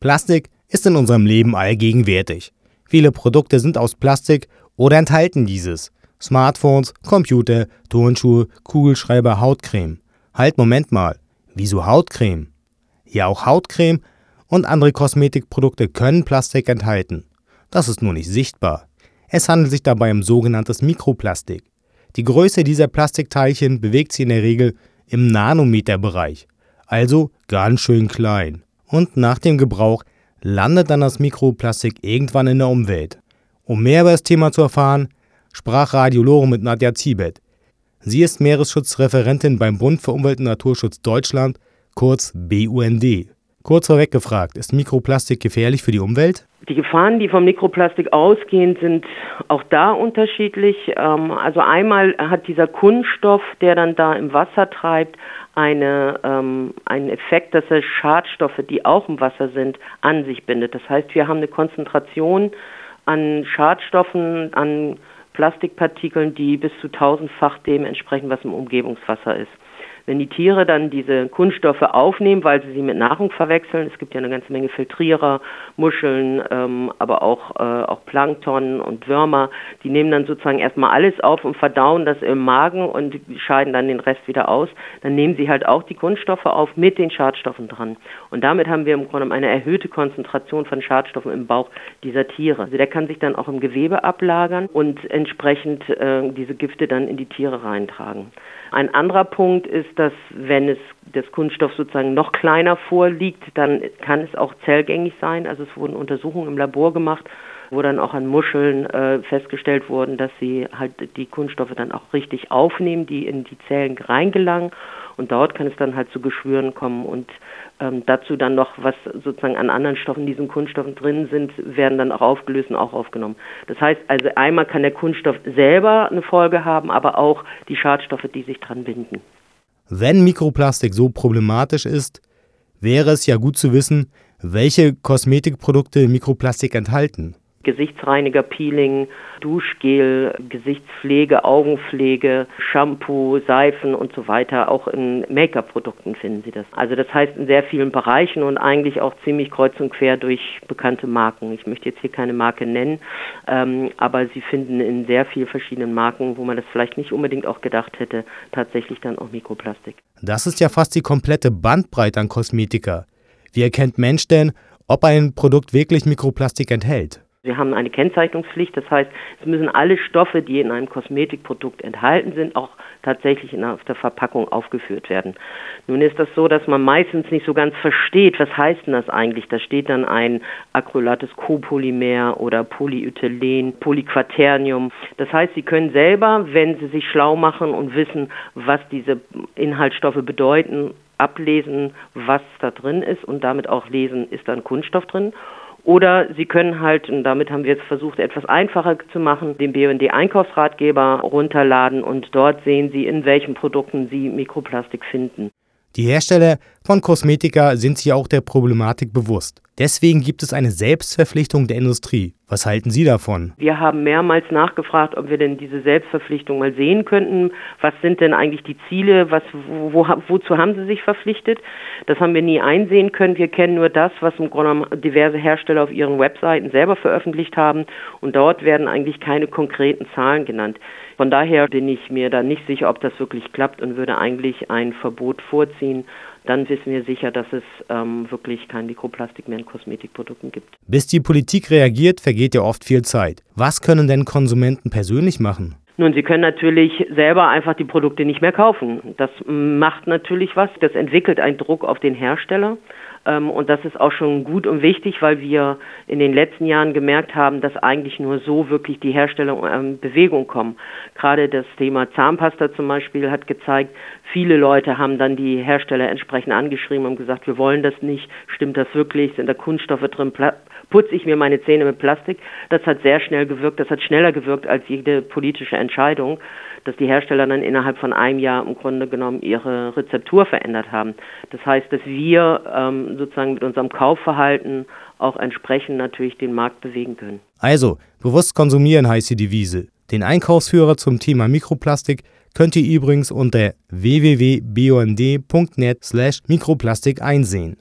Plastik ist in unserem Leben allgegenwärtig. Viele Produkte sind aus Plastik oder enthalten dieses. Smartphones, Computer, Turnschuhe, Kugelschreiber, Hautcreme. Halt, Moment mal. Wieso Hautcreme? Ja, auch Hautcreme und andere Kosmetikprodukte können Plastik enthalten. Das ist nur nicht sichtbar. Es handelt sich dabei um sogenanntes Mikroplastik. Die Größe dieser Plastikteilchen bewegt sich in der Regel im Nanometerbereich, also ganz schön klein. Und nach dem Gebrauch landet dann das Mikroplastik irgendwann in der Umwelt. Um mehr über das Thema zu erfahren, sprach Radiologe mit Nadja Ziebet. Sie ist Meeresschutzreferentin beim Bund für Umwelt und Naturschutz Deutschland, kurz BUND. Kurz vorweg gefragt, ist Mikroplastik gefährlich für die Umwelt? Die Gefahren, die vom Mikroplastik ausgehen, sind auch da unterschiedlich. Ähm, also einmal hat dieser Kunststoff, der dann da im Wasser treibt, eine, ähm, einen Effekt, dass er Schadstoffe, die auch im Wasser sind, an sich bindet. Das heißt, wir haben eine Konzentration an Schadstoffen, an Plastikpartikeln, die bis zu tausendfach dem entsprechen, was im Umgebungswasser ist. Wenn die Tiere dann diese Kunststoffe aufnehmen, weil sie sie mit Nahrung verwechseln, es gibt ja eine ganze Menge Filtrierer, Muscheln, ähm, aber auch, äh, auch Plankton und Würmer, die nehmen dann sozusagen erstmal alles auf und verdauen das im Magen und scheiden dann den Rest wieder aus. Dann nehmen sie halt auch die Kunststoffe auf mit den Schadstoffen dran. Und damit haben wir im Grunde eine erhöhte Konzentration von Schadstoffen im Bauch dieser Tiere. Also der kann sich dann auch im Gewebe ablagern und entsprechend äh, diese Gifte dann in die Tiere reintragen. Ein anderer Punkt ist, dass wenn es das Kunststoff sozusagen noch kleiner vorliegt, dann kann es auch zellgängig sein. Also es wurden Untersuchungen im Labor gemacht, wo dann auch an Muscheln äh, festgestellt wurden, dass sie halt die Kunststoffe dann auch richtig aufnehmen, die in die Zellen reingelangen. Und dort kann es dann halt zu Geschwüren kommen und ähm, dazu dann noch, was sozusagen an anderen Stoffen, diesen Kunststoffen drin sind, werden dann auch aufgelöst und auch aufgenommen. Das heißt also, einmal kann der Kunststoff selber eine Folge haben, aber auch die Schadstoffe, die sich dran binden. Wenn Mikroplastik so problematisch ist, wäre es ja gut zu wissen, welche Kosmetikprodukte Mikroplastik enthalten. Gesichtsreiniger, Peeling, Duschgel, Gesichtspflege, Augenpflege, Shampoo, Seifen und so weiter. Auch in Make-up-Produkten finden Sie das. Also das heißt in sehr vielen Bereichen und eigentlich auch ziemlich kreuz und quer durch bekannte Marken. Ich möchte jetzt hier keine Marke nennen, ähm, aber Sie finden in sehr vielen verschiedenen Marken, wo man das vielleicht nicht unbedingt auch gedacht hätte, tatsächlich dann auch Mikroplastik. Das ist ja fast die komplette Bandbreite an Kosmetika. Wie erkennt Mensch denn, ob ein Produkt wirklich Mikroplastik enthält? Wir haben eine Kennzeichnungspflicht, das heißt, es müssen alle Stoffe, die in einem Kosmetikprodukt enthalten sind, auch tatsächlich in, auf der Verpackung aufgeführt werden. Nun ist das so, dass man meistens nicht so ganz versteht, was heißt denn das eigentlich? Da steht dann ein acrylates Copolymer oder Polyethylen, Polyquaternium. Das heißt, Sie können selber, wenn Sie sich schlau machen und wissen, was diese Inhaltsstoffe bedeuten, ablesen, was da drin ist und damit auch lesen, ist da ein Kunststoff drin oder Sie können halt, und damit haben wir jetzt versucht, etwas einfacher zu machen, den BND-Einkaufsratgeber runterladen und dort sehen Sie, in welchen Produkten Sie Mikroplastik finden. Die Hersteller von Kosmetika sind sich auch der Problematik bewusst. Deswegen gibt es eine Selbstverpflichtung der Industrie. Was halten Sie davon? Wir haben mehrmals nachgefragt, ob wir denn diese Selbstverpflichtung mal sehen könnten. Was sind denn eigentlich die Ziele? Was, wo, wozu haben Sie sich verpflichtet? Das haben wir nie einsehen können. Wir kennen nur das, was im Grunde diverse Hersteller auf ihren Webseiten selber veröffentlicht haben. Und dort werden eigentlich keine konkreten Zahlen genannt. Von daher bin ich mir da nicht sicher, ob das wirklich klappt und würde eigentlich ein Verbot vorziehen dann wissen wir sicher, dass es ähm, wirklich kein Mikroplastik mehr in Kosmetikprodukten gibt. Bis die Politik reagiert, vergeht ja oft viel Zeit. Was können denn Konsumenten persönlich machen? Nun, Sie können natürlich selber einfach die Produkte nicht mehr kaufen. Das macht natürlich was. Das entwickelt einen Druck auf den Hersteller. Ähm, und das ist auch schon gut und wichtig, weil wir in den letzten Jahren gemerkt haben, dass eigentlich nur so wirklich die Hersteller in Bewegung kommen. Gerade das Thema Zahnpasta zum Beispiel hat gezeigt, viele Leute haben dann die Hersteller entsprechend angeschrieben und gesagt, wir wollen das nicht, stimmt das wirklich, sind da Kunststoffe drin, putze ich mir meine Zähne mit Plastik. Das hat sehr schnell gewirkt, das hat schneller gewirkt als jede politische Entscheidung, dass die Hersteller dann innerhalb von einem Jahr im Grunde genommen ihre Rezeptur verändert haben. Das heißt, dass wir ähm, sozusagen mit unserem Kaufverhalten auch entsprechend natürlich den Markt bewegen können. Also, bewusst konsumieren heißt die Devise. Den Einkaufsführer zum Thema Mikroplastik könnt ihr übrigens unter www.bond.net/mikroplastik einsehen.